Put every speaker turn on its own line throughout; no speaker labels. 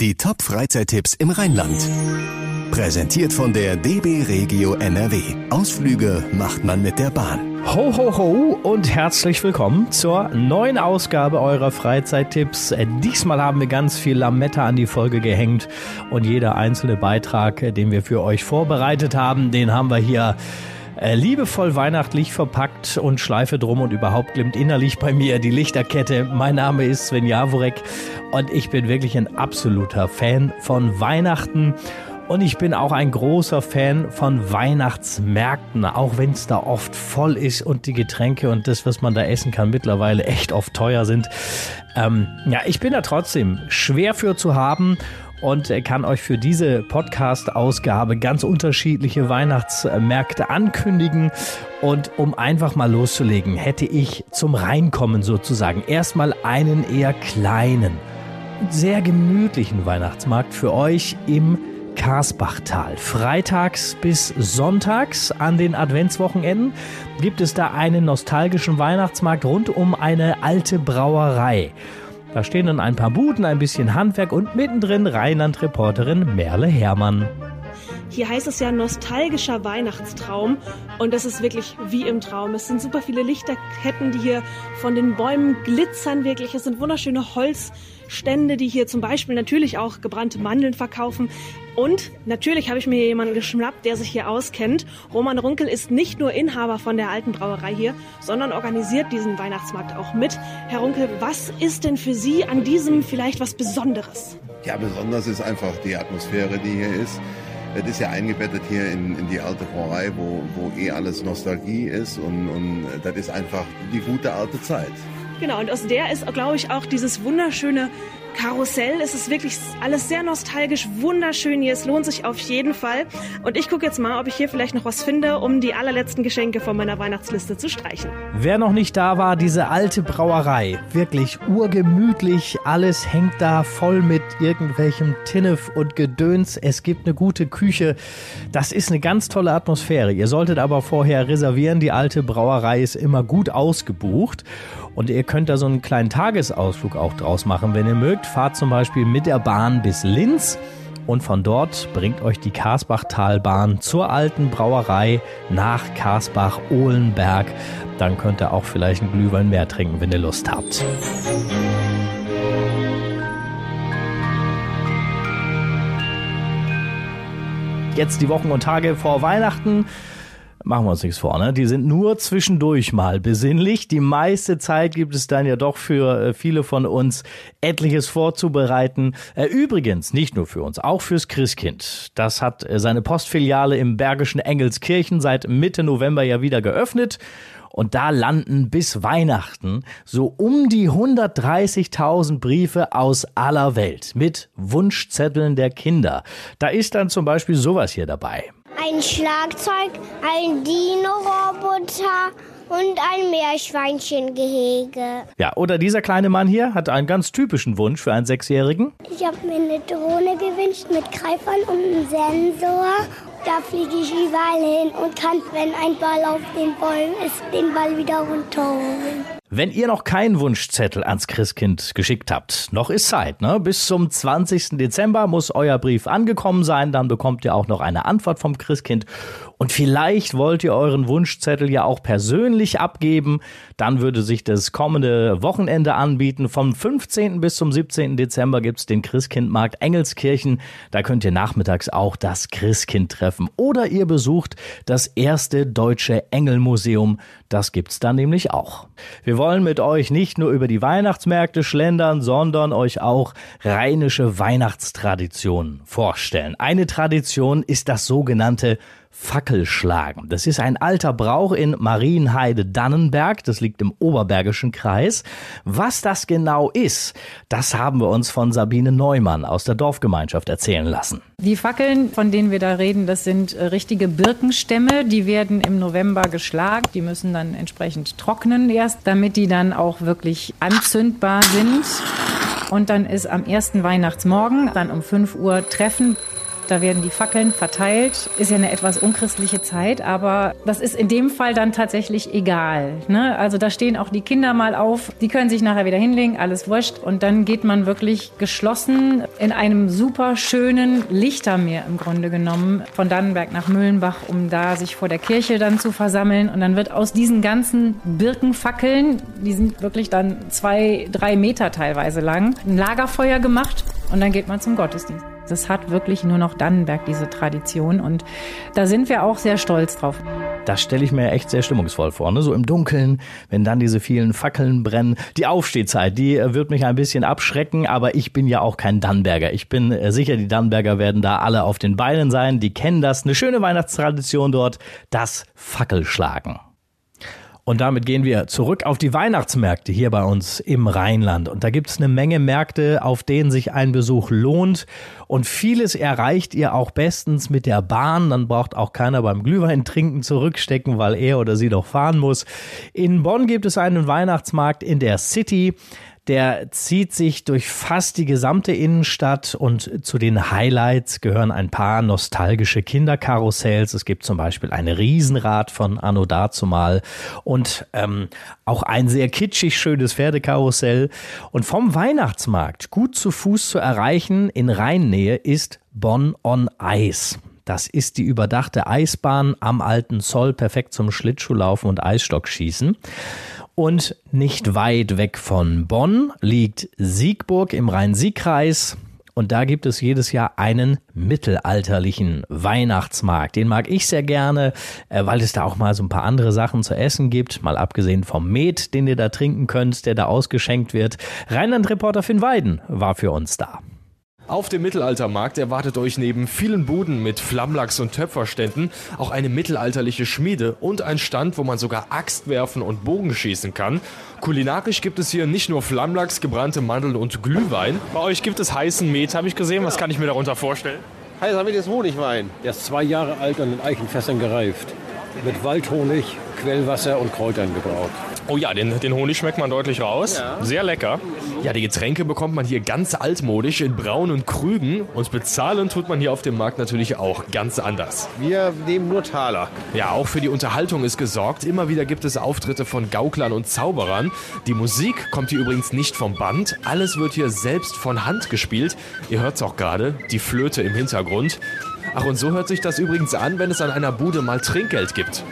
Die Top-Freizeittipps im Rheinland. Präsentiert von der DB Regio NRW. Ausflüge macht man mit der Bahn.
Ho, ho, ho und herzlich willkommen zur neuen Ausgabe eurer Freizeittipps. Diesmal haben wir ganz viel Lametta an die Folge gehängt und jeder einzelne Beitrag, den wir für euch vorbereitet haben, den haben wir hier äh, liebevoll weihnachtlich verpackt und Schleife drum und überhaupt glimmt innerlich bei mir die Lichterkette. Mein Name ist Sven Jaworek und ich bin wirklich ein absoluter Fan von Weihnachten. Und ich bin auch ein großer Fan von Weihnachtsmärkten, auch wenn es da oft voll ist und die Getränke und das, was man da essen kann, mittlerweile echt oft teuer sind. Ähm, ja, ich bin da trotzdem schwer für zu haben und kann euch für diese Podcast-Ausgabe ganz unterschiedliche Weihnachtsmärkte ankündigen. Und um einfach mal loszulegen, hätte ich zum Reinkommen sozusagen erstmal einen eher kleinen, sehr gemütlichen Weihnachtsmarkt für euch im Karsbachtal. Freitags bis sonntags an den Adventswochenenden gibt es da einen nostalgischen Weihnachtsmarkt rund um eine alte Brauerei. Da stehen dann ein paar Buden, ein bisschen Handwerk und mittendrin Rheinland-Reporterin Merle Herrmann.
Hier heißt es ja nostalgischer Weihnachtstraum und das ist wirklich wie im Traum. Es sind super viele Lichterketten, die hier von den Bäumen glitzern wirklich. Es sind wunderschöne Holzstände, die hier zum Beispiel natürlich auch gebrannte Mandeln verkaufen. Und natürlich habe ich mir jemanden geschnappt, der sich hier auskennt. Roman Runkel ist nicht nur Inhaber von der alten Brauerei hier, sondern organisiert diesen Weihnachtsmarkt auch mit. Herr Runkel, was ist denn für Sie an diesem vielleicht was Besonderes?
Ja, besonders ist einfach die Atmosphäre, die hier ist. Das ist ja eingebettet hier in, in die alte Brauerei, wo, wo eh alles Nostalgie ist und, und das ist einfach die gute alte Zeit.
Genau, und aus der ist, glaube ich, auch dieses wunderschöne Karussell. Es ist wirklich alles sehr nostalgisch, wunderschön hier. Es lohnt sich auf jeden Fall. Und ich gucke jetzt mal, ob ich hier vielleicht noch was finde, um die allerletzten Geschenke von meiner Weihnachtsliste zu streichen.
Wer noch nicht da war, diese alte Brauerei, wirklich urgemütlich. Alles hängt da voll mit irgendwelchem Tinnef und Gedöns. Es gibt eine gute Küche. Das ist eine ganz tolle Atmosphäre. Ihr solltet aber vorher reservieren. Die alte Brauerei ist immer gut ausgebucht. Und ihr könnt da so einen kleinen Tagesausflug auch draus machen, wenn ihr mögt. Fahrt zum Beispiel mit der Bahn bis Linz. Und von dort bringt euch die Karsbachtalbahn zur alten Brauerei nach Karsbach-Ohlenberg. Dann könnt ihr auch vielleicht einen Glühwein mehr trinken, wenn ihr Lust habt. Jetzt die Wochen und Tage vor Weihnachten machen wir uns nichts vor, ne? Die sind nur zwischendurch mal besinnlich. Die meiste Zeit gibt es dann ja doch für äh, viele von uns etliches vorzubereiten. Äh, übrigens, nicht nur für uns, auch fürs Christkind. Das hat äh, seine Postfiliale im Bergischen Engelskirchen seit Mitte November ja wieder geöffnet. Und da landen bis Weihnachten so um die 130.000 Briefe aus aller Welt mit Wunschzetteln der Kinder. Da ist dann zum Beispiel sowas hier dabei
ein Schlagzeug, ein Dino-Roboter und ein Meerschweinchengehege.
Ja, oder dieser kleine Mann hier hat einen ganz typischen Wunsch für einen Sechsjährigen.
Ich habe mir eine Drohne gewünscht mit Greifern und einem Sensor. Da fliege ich überall hin und kann, wenn ein Ball auf den Bäumen ist, den Ball wieder runterholen.
Wenn ihr noch keinen Wunschzettel ans Christkind geschickt habt, noch ist Zeit, ne? Bis zum 20. Dezember muss euer Brief angekommen sein, dann bekommt ihr auch noch eine Antwort vom Christkind. Und vielleicht wollt ihr euren Wunschzettel ja auch persönlich abgeben, dann würde sich das kommende Wochenende anbieten. Vom 15. bis zum 17. Dezember gibt's den Christkindmarkt Engelskirchen. Da könnt ihr nachmittags auch das Christkind treffen. Oder ihr besucht das erste deutsche Engelmuseum. Das gibt's dann nämlich auch. Wir wollen mit euch nicht nur über die Weihnachtsmärkte schlendern, sondern euch auch rheinische Weihnachtstraditionen vorstellen. Eine Tradition ist das sogenannte Fackelschlagen. Das ist ein alter Brauch in Marienheide-Dannenberg. Das liegt im Oberbergischen Kreis. Was das genau ist, das haben wir uns von Sabine Neumann aus der Dorfgemeinschaft erzählen lassen.
Die Fackeln, von denen wir da reden, das sind äh, richtige Birkenstämme. Die werden im November geschlagen. Die müssen dann entsprechend trocknen erst, damit die dann auch wirklich anzündbar sind. Und dann ist am ersten Weihnachtsmorgen dann um 5 Uhr Treffen Da werden die Fackeln verteilt. Ist ja eine etwas unchristliche Zeit, aber das ist in dem Fall dann tatsächlich egal. Ne? Also da stehen auch die Kinder mal auf. Die können sich nachher wieder hinlegen, alles wurscht. Und dann geht man wirklich geschlossen in einem super schönen Lichtermeer im Grunde genommen von Dannenberg nach Mühlenbach, um da sich vor der Kirche dann zu versammeln. Und dann wird aus diesen ganzen Birkenfackeln, die sind wirklich dann zwei, drei Meter teilweise lang, ein Lagerfeuer gemacht und dann geht man zum Gottesdienst. Das hat wirklich nur noch Dannenberg diese Tradition und da sind wir auch sehr stolz drauf.
Das stelle ich mir echt sehr stimmungsvoll vor. Ne? So im Dunkeln, wenn dann diese vielen Fackeln brennen. Die Aufstehzeit, die äh, wird mich ein bisschen abschrecken, aber ich bin ja auch kein Dannenberger. Ich bin äh, sicher, die Dannenberger werden da alle auf den Beinen sein. Die kennen das. Eine schöne Weihnachtstradition dort, das Fackelschlagen. Und damit gehen wir zurück auf die Weihnachtsmärkte hier bei uns im Rheinland. Und da gibt es eine Menge Märkte, auf denen sich ein Besuch lohnt. Und vieles erreicht ihr auch bestens mit der Bahn. Dann braucht auch keiner beim Glühwein trinken zurückstecken, weil er oder sie doch fahren muss. In Bonn gibt es einen Weihnachtsmarkt in der City. Der zieht sich durch fast die gesamte Innenstadt und zu den Highlights gehören ein paar nostalgische Kinderkarussells. Es gibt zum Beispiel ein Riesenrad von Anno dazumal und ähm, auch ein sehr kitschig schönes Pferdekarussell. Und vom Weihnachtsmarkt gut zu Fuß zu erreichen in Rheinnähe ist Bonn on Ice. Das ist die überdachte Eisbahn am alten Zoll, perfekt zum Schlittschuhlaufen und Eisstockschießen. Und nicht weit weg von Bonn liegt Siegburg im Rhein-Sieg-Kreis. Und da gibt es jedes Jahr einen mittelalterlichen Weihnachtsmarkt. Den mag ich sehr gerne, äh, weil es da auch mal so ein paar andere Sachen zu essen gibt. Mal abgesehen vom Met, den ihr da trinken könnt, der da ausgeschenkt wird. Rheinland-Reporter Finn Weiden war für uns da.
Auf dem Mittelaltermarkt erwartet euch neben vielen Buden mit Flammlachs und Töpferständen auch eine mittelalterliche Schmiede und ein Stand, wo man sogar Axt werfen und Bogen schießen kann. Kulinarisch gibt es hier nicht nur Flammlachs, gebrannte Mandeln und Glühwein. Bei euch gibt es heißen Met, habe ich gesehen. Was kann ich mir darunter vorstellen?
Heißer Met ist Honigwein. Der ist zwei Jahre alt und in Eichenfässern gereift. Mit Waldhonig, Quellwasser und Kräutern gebraut.
Oh ja, den, den Honig schmeckt man deutlich raus. Ja. Sehr lecker. Ja, die Getränke bekommt man hier ganz altmodisch in braunen Krügen und bezahlen tut man hier auf dem Markt natürlich auch ganz anders.
Wir nehmen nur Taler.
Ja, auch für die Unterhaltung ist gesorgt. Immer wieder gibt es Auftritte von Gauklern und Zauberern. Die Musik kommt hier übrigens nicht vom Band. Alles wird hier selbst von Hand gespielt. Ihr hört es auch gerade, die Flöte im Hintergrund. Ach, und so hört sich das übrigens an, wenn es an einer Bude mal Trinkgeld gibt.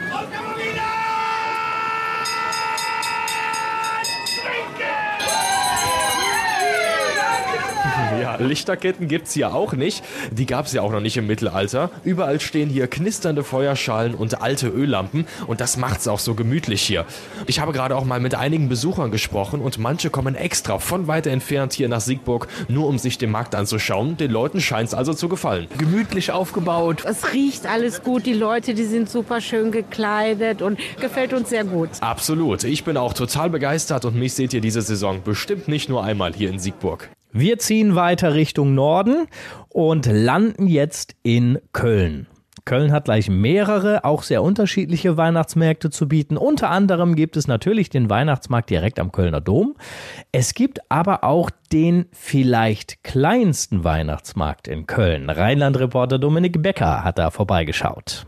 Lichterketten gibt es hier auch nicht. Die gab es ja auch noch nicht im Mittelalter. Überall stehen hier knisternde Feuerschalen und alte Öllampen und das macht es auch so gemütlich hier. Ich habe gerade auch mal mit einigen Besuchern gesprochen und manche kommen extra von weiter entfernt hier nach Siegburg, nur um sich den Markt anzuschauen. Den Leuten scheint es also zu gefallen. Gemütlich aufgebaut.
Es riecht alles gut, die Leute, die sind super schön gekleidet und gefällt uns sehr gut.
Absolut. Ich bin auch total begeistert und mich seht ihr diese Saison bestimmt nicht nur einmal hier in Siegburg.
Wir ziehen weiter Richtung Norden und landen jetzt in Köln. Köln hat gleich mehrere, auch sehr unterschiedliche Weihnachtsmärkte zu bieten. Unter anderem gibt es natürlich den Weihnachtsmarkt direkt am Kölner Dom. Es gibt aber auch den vielleicht kleinsten Weihnachtsmarkt in Köln. Rheinland-Reporter Dominik Becker hat da vorbeigeschaut.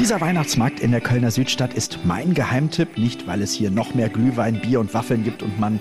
Dieser Weihnachtsmarkt in der Kölner Südstadt ist mein Geheimtipp, nicht weil es hier noch mehr Glühwein, Bier und Waffeln gibt und man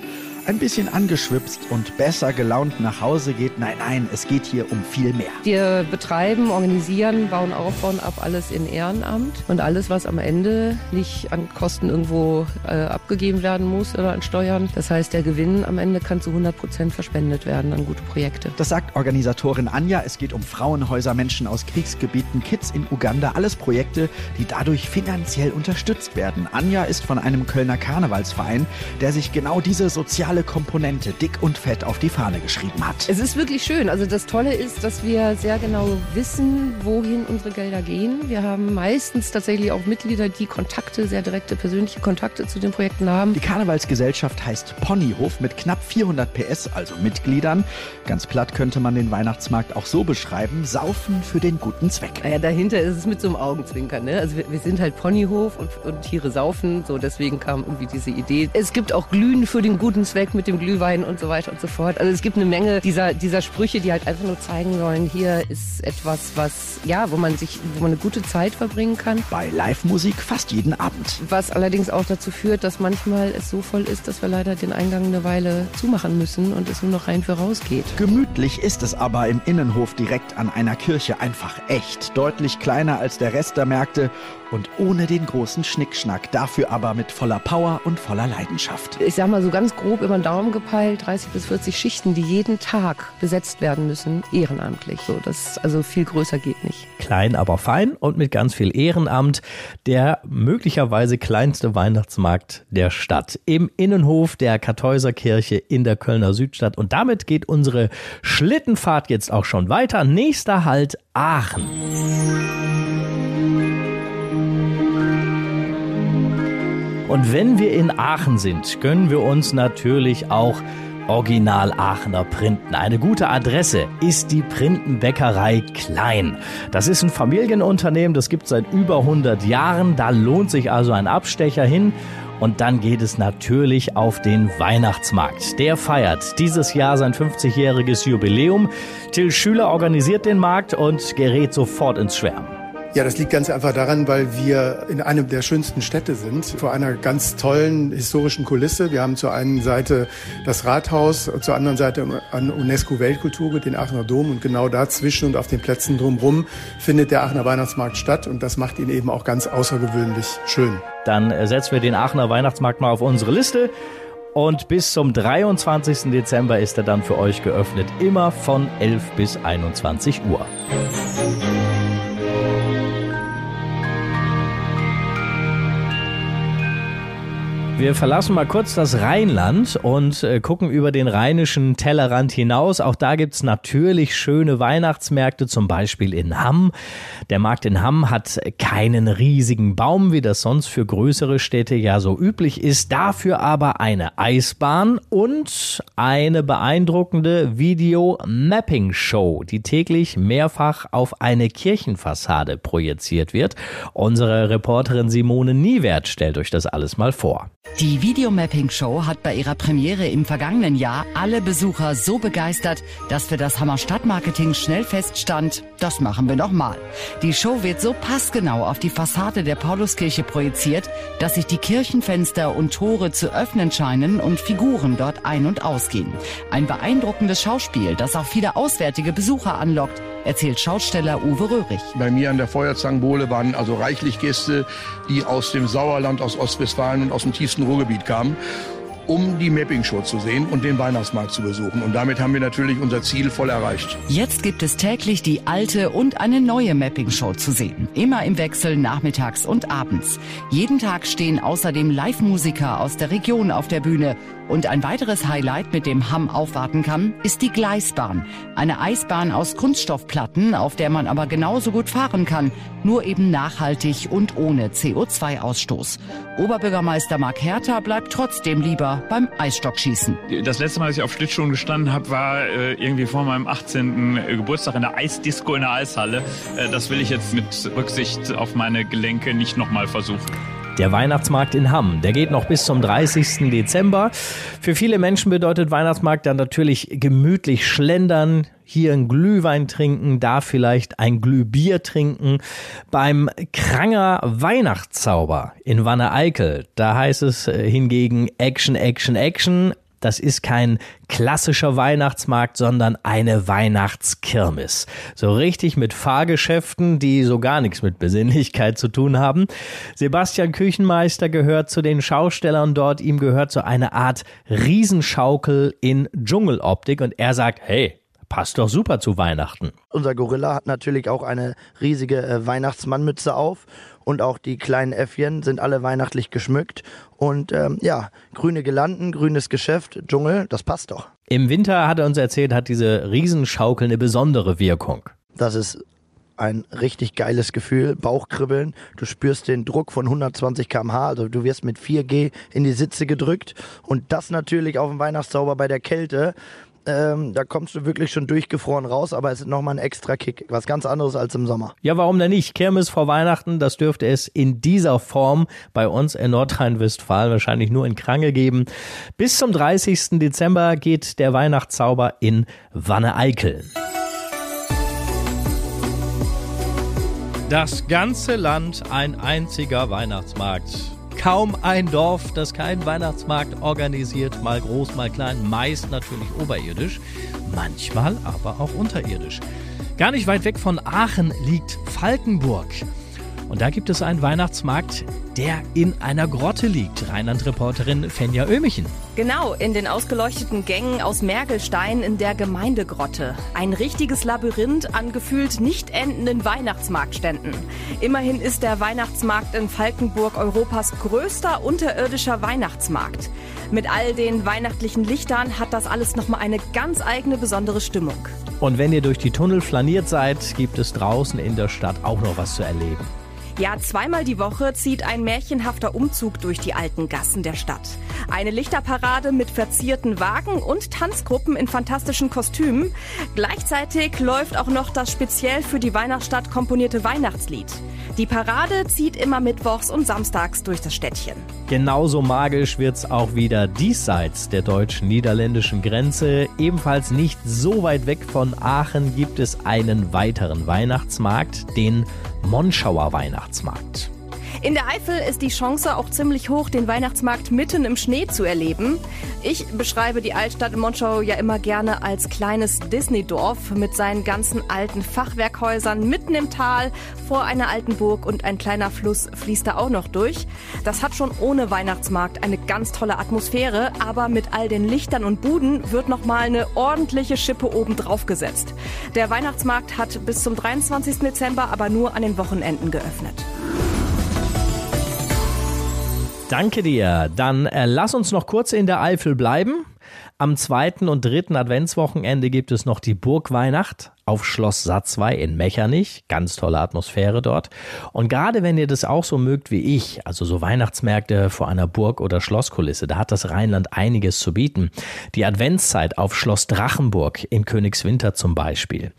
ein bisschen angeschwipst und besser gelaunt nach Hause geht. Nein, nein, es geht hier um viel mehr.
Wir betreiben, organisieren, bauen auf, bauen ab, alles in Ehrenamt. Und alles, was am Ende nicht an Kosten irgendwo äh, abgegeben werden muss oder an Steuern. Das heißt, der Gewinn am Ende kann zu 100 Prozent verspendet werden an gute Projekte.
Das sagt Organisatorin Anja. Es geht um Frauenhäuser, Menschen aus Kriegsgebieten, Kids in Uganda. Alles Projekte, die dadurch finanziell unterstützt werden. Anja ist von einem Kölner Karnevalsverein, der sich genau diese soziale soziale Komponente dick und fett auf die Fahne geschrieben hat.
Es ist wirklich schön. Also das Tolle ist, dass wir sehr genau wissen, wohin unsere Gelder gehen. Wir haben meistens tatsächlich auch Mitglieder, die Kontakte, sehr direkte persönliche Kontakte zu den Projekten haben.
Die Karnevalsgesellschaft heißt Ponyhof mit knapp 400 PS, also Mitgliedern. Ganz platt könnte man den Weihnachtsmarkt auch so beschreiben, saufen für den guten Zweck.
Naja, dahinter ist es mit so einem Augenzwinkern. Ne? Also wir, wir sind halt Ponyhof und, und Tiere saufen, so deswegen kam irgendwie diese Idee. Es gibt auch Glühen für den guten Zweck weg mit dem Glühwein und so weiter und so fort. Also es gibt eine Menge dieser, dieser Sprüche, die halt einfach nur zeigen sollen, hier ist etwas, was, ja, wo man sich, wo man eine gute Zeit verbringen kann.
Bei Live-Musik fast jeden Abend.
Was allerdings auch dazu führt, dass manchmal es so voll ist, dass wir leider den Eingang eine Weile zumachen müssen und es nur noch rein für raus geht.
Gemütlich ist es aber im Innenhof direkt an einer Kirche einfach echt. Deutlich kleiner als der Rest der Märkte und ohne den großen Schnickschnack, dafür aber mit voller Power und voller Leidenschaft.
Ich sag mal so ganz grob über den Daumen gepeilt, 30 bis 40 Schichten, die jeden Tag besetzt werden müssen, ehrenamtlich. So, das also viel größer geht nicht.
Klein, aber fein und mit ganz viel Ehrenamt. Der möglicherweise kleinste Weihnachtsmarkt der Stadt im Innenhof der Kartäuser Kirche in der Kölner Südstadt. Und damit geht unsere Schlittenfahrt jetzt auch schon weiter. Nächster Halt Aachen. Und wenn wir in Aachen sind, können wir uns natürlich auch Original Aachener Printen. Eine gute Adresse ist die Printenbäckerei Klein. Das ist ein Familienunternehmen, das gibt seit über 100 Jahren. Da lohnt sich also ein Abstecher hin. Und dann geht es natürlich auf den Weihnachtsmarkt. Der feiert dieses Jahr sein 50-jähriges Jubiläum. Till Schüler organisiert den Markt und gerät sofort ins Schwärmen.
Ja, das liegt ganz einfach daran, weil wir in einem der schönsten Städte sind, vor einer ganz tollen historischen Kulisse. Wir haben zur einen Seite das Rathaus, zur anderen Seite an UNESCO-Weltkulturgut, den Aachener Dom und genau dazwischen und auf den Plätzen drumherum findet der Aachener Weihnachtsmarkt statt und das macht ihn eben auch ganz außergewöhnlich schön.
Dann setzen wir den Aachener Weihnachtsmarkt mal auf unsere Liste. Und bis zum 23. Dezember ist er dann für euch geöffnet, immer von 11 bis 21 Uhr. Wir verlassen mal kurz das Rheinland und äh, gucken über den rheinischen Tellerrand hinaus. Auch da gibt's natürlich schöne Weihnachtsmärkte, zum Beispiel in Hamm. Der Markt in Hamm hat keinen riesigen Baum, wie das sonst für größere Städte ja so üblich ist. Dafür aber eine Eisbahn und eine beeindruckende Video-Mapping-Show, die täglich mehrfach auf eine Kirchenfassade projiziert wird. Unsere Reporterin Simone Niewert stellt euch das alles mal vor.
Die Videomapping-Show hat bei ihrer Premiere im vergangenen Jahr alle Besucher so begeistert, dass für das Hammer Stadtmarketing schnell feststand, das machen wir nochmal. Die Show wird so passgenau auf die Fassade der Pauluskirche projiziert, dass sich die Kirchenfenster und Tore zu öffnen scheinen und Figuren dort ein- und ausgehen. Ein beeindruckendes Schauspiel, das auch viele auswärtige Besucher anlockt, erzählt Schausteller Uwe Röhrig.
Bei mir an der Feuerzangenbowle waren also reichlich Gäste, die aus dem Sauerland, aus Ostwestfalen und aus dem tiefsten Ruhrgebiet kamen um die Mapping-Show zu sehen und den Weihnachtsmarkt zu besuchen. Und damit haben wir natürlich unser Ziel voll erreicht.
Jetzt gibt es täglich die alte und eine neue Mapping-Show zu sehen. Immer im Wechsel nachmittags und abends. Jeden Tag stehen außerdem Live-Musiker aus der Region auf der Bühne. Und ein weiteres Highlight, mit dem Hamm aufwarten kann, ist die Gleisbahn. Eine Eisbahn aus Kunststoffplatten, auf der man aber genauso gut fahren kann, nur eben nachhaltig und ohne CO2-Ausstoß. Oberbürgermeister Mark Herter bleibt trotzdem lieber beim Eisstockschießen.
Das letzte Mal, dass ich auf Schlittschuhen gestanden habe, war äh, irgendwie vor meinem 18. Geburtstag in der Eisdisco in der Eishalle. Äh, das will ich jetzt mit Rücksicht auf meine Gelenke nicht nochmal versuchen.
Der Weihnachtsmarkt in Hamm, der geht noch bis zum 30. Dezember. Für viele Menschen bedeutet Weihnachtsmarkt dann natürlich gemütlich schlendern, hier ein Glühwein trinken, da vielleicht ein Glühbier trinken. Beim Kranger Weihnachtszauber in Wanne-Eickel, da heißt es äh, hingegen Action, Action, Action. Das ist kein klassischer Weihnachtsmarkt, sondern eine Weihnachtskirmes. So richtig mit Fahrgeschäften, die so gar nichts mit Besinnlichkeit zu tun haben. Sebastian Küchenmeister gehört zu den Schaustellern dort. Ihm gehört so eine Art Riesenschaukel in Dschungeloptik und er sagt, hey, Passt doch super zu Weihnachten.
Unser Gorilla hat natürlich auch eine riesige äh, Weihnachtsmannmütze auf und auch die kleinen Äffchen sind alle weihnachtlich geschmückt. Und ähm, ja, grüne Gelanden, grünes Geschäft, Dschungel, das passt doch.
Im Winter, hat er uns erzählt, hat diese Riesenschaukel eine besondere Wirkung.
Das ist ein richtig geiles Gefühl, Bauchkribbeln. Du spürst den Druck von 120 km/h, also du wirst mit 4G in die Sitze gedrückt. Und das natürlich auf dem Weihnachtszauber bei der Kälte ähm, da kommst du wirklich schon durchgefroren raus, aber es ist nochmal ein extra Kick. Was ganz anderes als im Sommer.
Ja, warum denn nicht? Kirmes vor Weihnachten, das dürfte es in dieser Form bei uns in Nordrhein-Westfalen wahrscheinlich nur in Krange geben. Bis zum 30. Dezember geht der Weihnachtszauber in Wanne-Eickel. Das ganze Land ein einziger Weihnachtsmarkt. Kaum ein Dorf, das keinen Weihnachtsmarkt organisiert, mal groß, mal klein, meist natürlich oberirdisch, manchmal aber auch unterirdisch. Gar nicht weit weg von Aachen liegt Falkenburg. Und da gibt es einen Weihnachtsmarkt, der in einer Grotte liegt. Rheinland-Reporterin Fenja Ömichen.
Genau, in den ausgeleuchteten Gängen aus Mergelstein in der Gemeindegrotte. Ein richtiges Labyrinth an gefühlt nicht endenden Weihnachtsmarktständen. Immerhin ist der Weihnachtsmarkt in Falkenburg Europas größter unterirdischer Weihnachtsmarkt. Mit all den weihnachtlichen Lichtern hat das alles nochmal eine ganz eigene besondere Stimmung.
Und wenn ihr durch die Tunnel flaniert seid, gibt es draußen in der Stadt auch noch was zu erleben.
Ja, zweimal die Woche zieht ein märchenhafter Umzug durch die alten Gassen der Stadt. Eine Lichterparade mit verzierten Wagen und Tanzgruppen in fantastischen Kostümen. Gleichzeitig läuft auch noch das speziell für die Weihnachtsstadt komponierte Weihnachtslied. Die Parade zieht immer mittwochs und samstags durch das Städtchen.
Genauso magisch wird's auch wieder diesseits der deutsch-niederländischen Grenze. Ebenfalls nicht so weit weg von Aachen gibt es einen weiteren Weihnachtsmarkt, den Monschauer Weihnachtsmarkt.
In der Eifel ist die Chance auch ziemlich hoch, den Weihnachtsmarkt mitten im Schnee zu erleben. Ich beschreibe die Altstadt Monschau ja immer gerne als kleines Disney-Dorf mit seinen ganzen alten Fachwerkhäusern mitten im Tal vor einer alten Burg und ein kleiner Fluss fließt da auch noch durch. Das hat schon ohne Weihnachtsmarkt eine ganz tolle Atmosphäre, aber mit all den Lichtern und Buden wird noch mal eine ordentliche Schippe oben drauf gesetzt. Der Weihnachtsmarkt hat bis zum 23. Dezember aber nur an den Wochenenden geöffnet.
Danke dir. Dann äh, lass uns noch kurz in der Eifel bleiben. Am zweiten und dritten Adventswochenende gibt es noch die Burgweihnacht auf Schloss Satzwey in Mechernich. Ganz tolle Atmosphäre dort. Und gerade wenn ihr das auch so mögt wie ich, also so Weihnachtsmärkte vor einer Burg oder Schlosskulisse, da hat das Rheinland einiges zu bieten. Die Adventszeit auf Schloss Drachenburg in Königswinter zum Beispiel.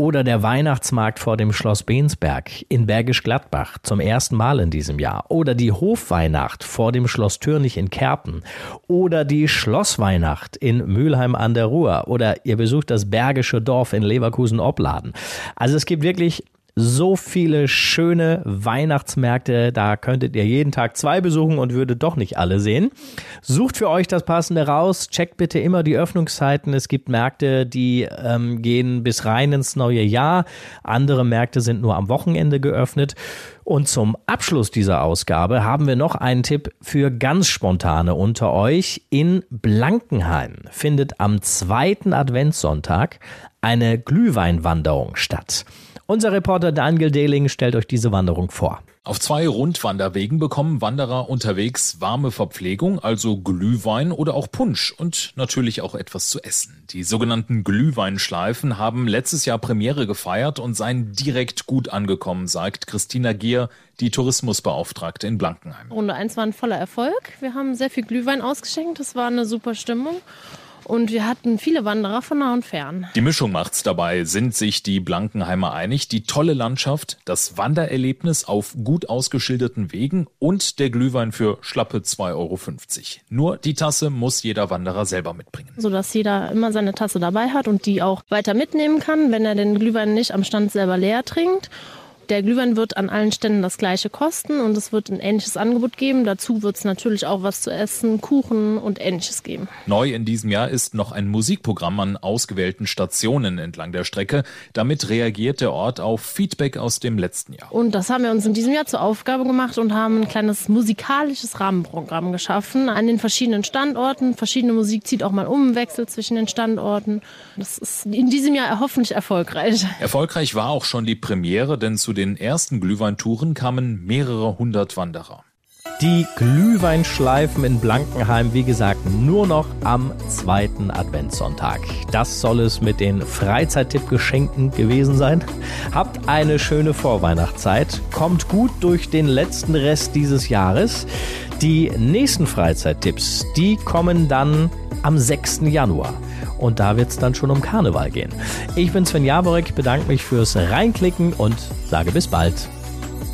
Oder der Weihnachtsmarkt vor dem Schloss Bensberg in Bergisch Gladbach zum ersten Mal in diesem Jahr. Oder die Hofweihnacht vor dem Schloss Türnich in Kerpen. Oder die Schlossweihnacht in Mülheim an der Ruhr. Oder ihr besucht das Bergische Dorf in Leverkusen-Opladen. Also es gibt wirklich so viele schöne Weihnachtsmärkte. Da könntet ihr jeden Tag zwei besuchen und würdet doch nicht alle sehen. Sucht für euch das passende raus. Checkt bitte immer die Öffnungszeiten. Es gibt Märkte, die ähm, gehen bis rein ins neue Jahr. Andere Märkte sind nur am Wochenende geöffnet. Und zum Abschluss dieser Ausgabe haben wir noch einen Tipp für ganz spontane unter euch. In Blankenheim findet am zweiten Adventssonntag eine Glühweinwanderung statt. Unser Reporter Daniel Dehling stellt euch diese Wanderung vor.
Auf zwei Rundwanderwegen bekommen Wanderer unterwegs warme Verpflegung, also Glühwein oder auch Punsch und natürlich auch etwas zu essen. Die sogenannten Glühweinschleifen haben letztes Jahr Premiere gefeiert und seien direkt gut angekommen, sagt Christina Gier, die Tourismusbeauftragte in Blankenheim.
Runde 1 war ein voller Erfolg. Wir haben sehr viel Glühwein ausgeschenkt. Das war eine super Stimmung. Und wir hatten viele Wanderer von nah und fern.
Die Mischung macht's dabei, sind sich die Blankenheimer einig. Die tolle Landschaft, das Wandererlebnis auf gut ausgeschilderten Wegen und der Glühwein für schlappe 2,50 Euro. Nur die Tasse muss jeder Wanderer selber mitbringen.
Sodass jeder immer seine Tasse dabei hat und die auch weiter mitnehmen kann, wenn er den Glühwein nicht am Stand selber leer trinkt. Der Glühwein wird an allen Ständen das gleiche kosten und es wird ein ähnliches Angebot geben. Dazu wird es natürlich auch was zu essen, Kuchen und ähnliches geben.
Neu in diesem Jahr ist noch ein Musikprogramm an ausgewählten Stationen entlang der Strecke. Damit reagiert der Ort auf Feedback aus dem letzten Jahr.
Und das haben wir uns in diesem Jahr zur Aufgabe gemacht und haben ein kleines musikalisches Rahmenprogramm geschaffen an den verschiedenen Standorten. Verschiedene Musik zieht auch mal um, Wechsel zwischen den Standorten. Das ist in diesem Jahr hoffentlich erfolgreich.
Erfolgreich war auch schon die Premiere, denn zu den ersten Glühweintouren kamen mehrere hundert Wanderer.
Die Glühweinschleifen in Blankenheim, wie gesagt, nur noch am zweiten Adventssonntag. Das soll es mit den Freizeittipp-Geschenken gewesen sein. Habt eine schöne Vorweihnachtszeit. Kommt gut durch den letzten Rest dieses Jahres. Die nächsten Freizeittipps, die kommen dann am 6. Januar. Und da wird es dann schon um Karneval gehen. Ich bin Sven Jaborek, bedanke mich fürs Reinklicken und sage bis bald.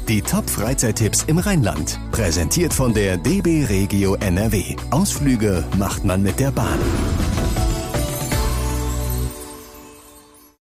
Die Top-Freizeittipps im Rheinland. Präsentiert von der DB Regio NRW. Ausflüge macht man mit der Bahn.